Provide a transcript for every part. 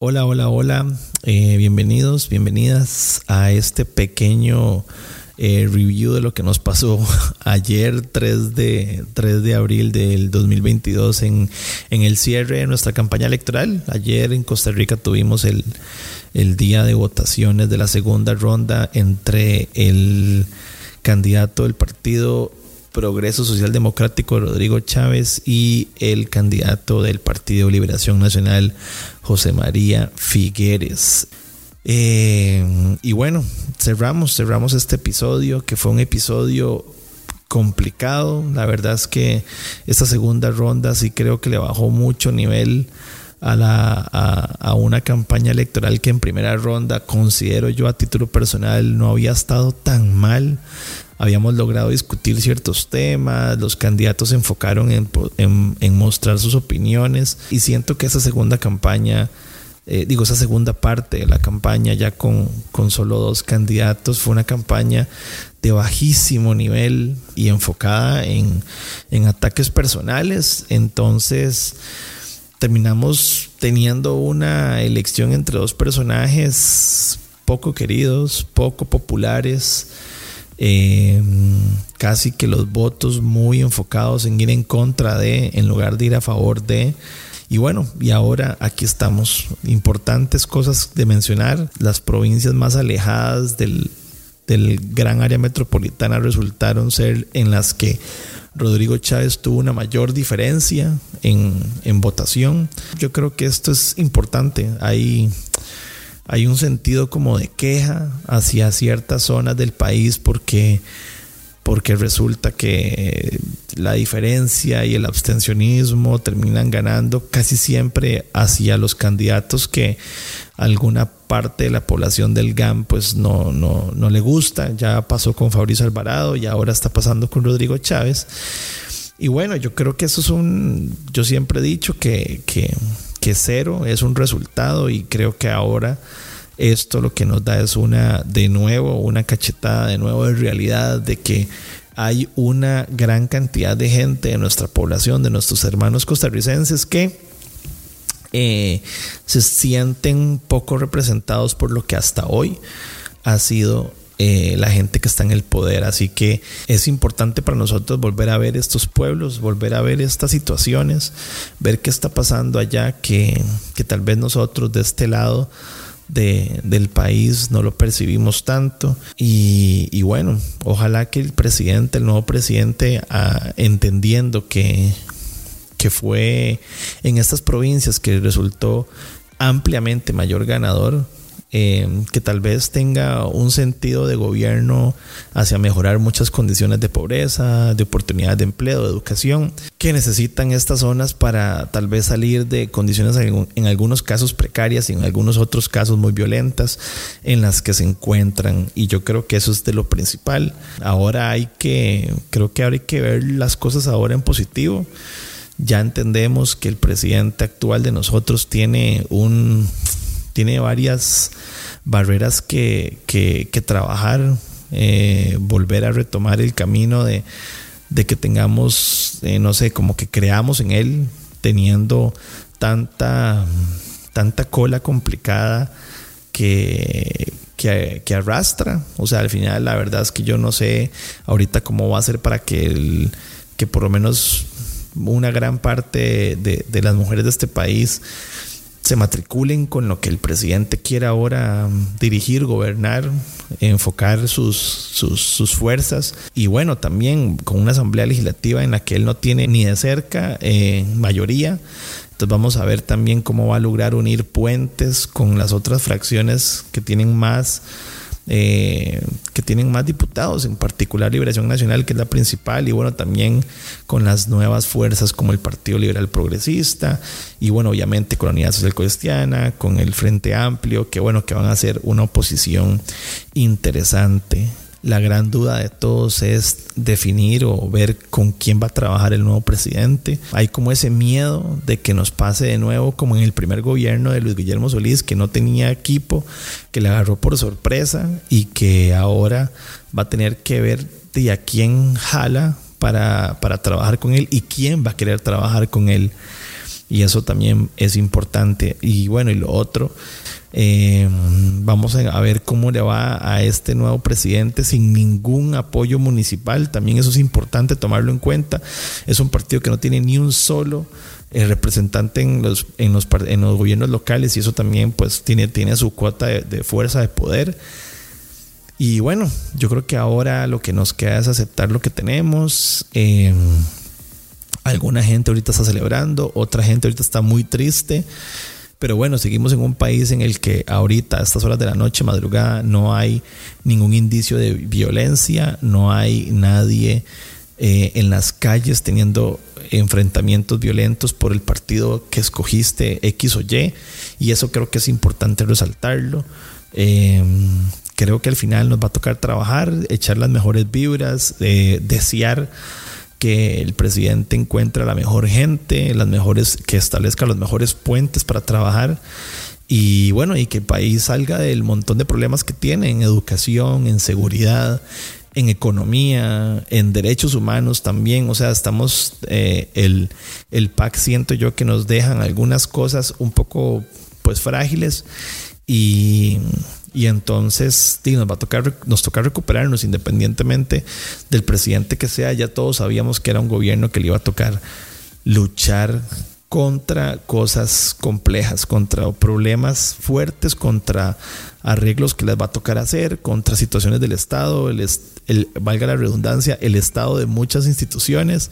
Hola, hola, hola. Eh, bienvenidos, bienvenidas a este pequeño eh, review de lo que nos pasó ayer, 3 de, 3 de abril del 2022, en, en el cierre de nuestra campaña electoral. Ayer en Costa Rica tuvimos el, el día de votaciones de la segunda ronda entre el candidato del partido Progreso Social Democrático Rodrigo Chávez y el candidato del Partido Liberación Nacional José María Figueres. Eh, y bueno, cerramos, cerramos este episodio que fue un episodio complicado. La verdad es que esta segunda ronda sí creo que le bajó mucho nivel a, la, a, una campaña electoral que en primera ronda considero yo a título personal no había estado tan mal habíamos logrado discutir ciertos temas, los candidatos se enfocaron en, mostrar sus opiniones y siento que esa segunda campaña, eh, digo, esa segunda parte de la campaña ya con, con solo dos candidatos fue una campaña de bajísimo nivel y enfocada en, en ataques personales. Entonces terminamos teniendo una elección entre dos personajes poco queridos, poco populares, eh, casi que los votos muy enfocados en ir en contra de, en lugar de ir a favor de. Y bueno, y ahora aquí estamos. Importantes cosas de mencionar. Las provincias más alejadas del, del gran área metropolitana resultaron ser en las que Rodrigo Chávez tuvo una mayor diferencia en, en votación. Yo creo que esto es importante. Hay hay un sentido como de queja hacia ciertas zonas del país porque, porque resulta que la diferencia y el abstencionismo terminan ganando casi siempre hacia los candidatos que alguna parte de la población del GAM pues no, no, no le gusta. Ya pasó con Fabricio Alvarado y ahora está pasando con Rodrigo Chávez. Y bueno, yo creo que eso es un, yo siempre he dicho que, que que cero es un resultado y creo que ahora esto lo que nos da es una, de nuevo, una cachetada de nuevo de realidad de que hay una gran cantidad de gente de nuestra población, de nuestros hermanos costarricenses que eh, se sienten poco representados por lo que hasta hoy ha sido eh, la gente que está en el poder. Así que es importante para nosotros volver a ver estos pueblos, volver a ver estas situaciones, ver qué está pasando allá, que, que tal vez nosotros de este lado de, del país no lo percibimos tanto y, bueno ojalá que el presidente el nuevo presidente ah, entendiendo que que fue en estas provincias que resultó ampliamente mayor ganador Em, que tal vez tenga un sentido de gobierno hacia mejorar muchas condiciones de pobreza, de oportunidades de empleo, de educación, que necesitan estas zonas para tal vez salir de condiciones en algunos casos precarias y en algunos otros casos muy violentas en las que se encuentran. Y yo creo que eso es de lo principal. Ahora hay que, creo que ahora hay que ver las cosas ahora en positivo ya entendemos que el presidente actual de nosotros tiene un tiene varias barreras que, trabajar, eh, volver a retomar el camino de, que tengamos, eh, no sé, como que creamos en él, teniendo tanta, tanta cola complicada que, que, arrastra. O sea, al final la verdad es que yo no sé ahorita cómo va a ser para que, que por lo menos una gran parte de, de las mujeres de este país se matriculen con lo que el presidente quiere ahora um, dirigir, gobernar, enfocar sus, sus, fuerzas y bueno, también con una asamblea legislativa en la que él no tiene ni de cerca eh, mayoría. Entonces vamos a ver también cómo va a lograr unir puentes con las otras fracciones que tienen más eh, que tienen más diputados, en particular Liberación Nacional, que es la principal, y bueno, también con las nuevas fuerzas como el Partido Liberal Progresista, y bueno, obviamente con la Unidad Social Cristiana, con el Frente Amplio, que bueno, que van a ser una oposición interesante la gran duda de todos es definir o ver con quién va a trabajar el nuevo presidente. Hay como ese miedo de que nos pase de nuevo como en el primer gobierno de Luis Guillermo Solís, que no tenía equipo, que le agarró por sorpresa y que ahora va a tener que ver de a quién jala para, para trabajar con él y quién va a querer trabajar con él. Y eso también es importante. Y bueno, y lo otro, eh, vamos a ver cómo le va a este nuevo presidente sin ningún apoyo municipal. También eso es importante tomarlo en cuenta. Es un partido que no tiene ni un solo eh, representante en los, en, los, en los gobiernos locales y eso también pues tiene, tiene su cuota de, fuerza, de poder. Y bueno, yo creo que ahora lo que nos queda es aceptar lo que tenemos. Eh, alguna gente ahorita está celebrando, otra gente ahorita está muy triste. Pero bueno, seguimos en un país en el que ahorita, a estas horas de la noche, madrugada, no hay ningún indicio de violencia, no hay nadie eh, en las calles teniendo enfrentamientos violentos por el partido que escogiste X o Y. Y eso creo que es importante resaltarlo. Eh, creo que al final nos va a tocar trabajar, echar las mejores vibras, eh, desear que el presidente encuentre la mejor gente, las mejores, que establezca los mejores puentes para trabajar y bueno, y que el país salga del montón de problemas que tiene en educación, en seguridad, en economía, en derechos humanos también. O sea, estamos, eh, el, el PAC siento yo que nos dejan algunas cosas un poco pues frágiles y y entonces nos va a tocar, nos toca recuperarnos independientemente del presidente que sea. Ya todos sabíamos que era un gobierno que le iba a tocar luchar contra cosas complejas, contra problemas fuertes, contra arreglos que les va a tocar hacer, contra situaciones del Estado, el, el, valga la redundancia, el Estado de muchas instituciones.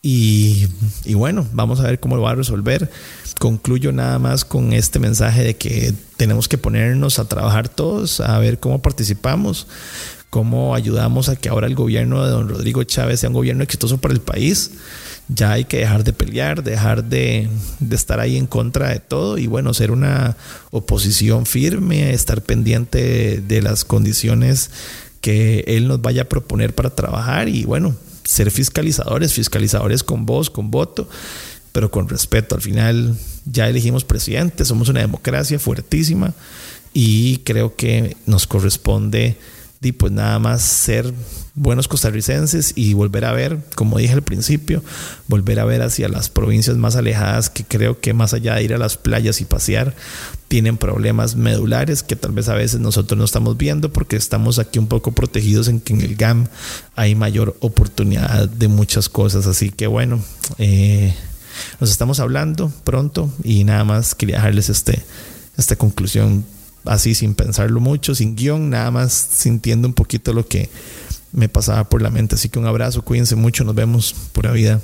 Y, bueno, vamos a ver cómo lo va a resolver concluyo nada más con este mensaje de que tenemos que ponernos a trabajar todos, a ver cómo participamos, cómo ayudamos a que ahora el gobierno de don Rodrigo Chávez sea un gobierno exitoso para el país. Ya hay que dejar de pelear, dejar de, estar ahí en contra de todo y bueno, ser una oposición firme, estar pendiente de las condiciones que él nos vaya a proponer para trabajar y bueno, ser fiscalizadores, fiscalizadores con voz, con voto pero con respeto. Al final ya elegimos presidente, somos una democracia fuertísima y creo que nos corresponde pues nada más ser buenos costarricenses y volver a ver, como dije al principio, volver a ver hacia las provincias más alejadas que creo que más allá de ir a las playas y pasear, tienen problemas medulares que tal vez a veces nosotros no estamos viendo porque estamos aquí un poco protegidos en que en el GAM hay mayor oportunidad de muchas cosas. Así que bueno, eh, nos estamos hablando pronto y nada más quería dejarles este, esta conclusión así sin pensarlo mucho, sin guion, nada más sintiendo un poquito lo que me pasaba por la mente. Así que un abrazo, cuídense mucho, nos vemos, pura vida.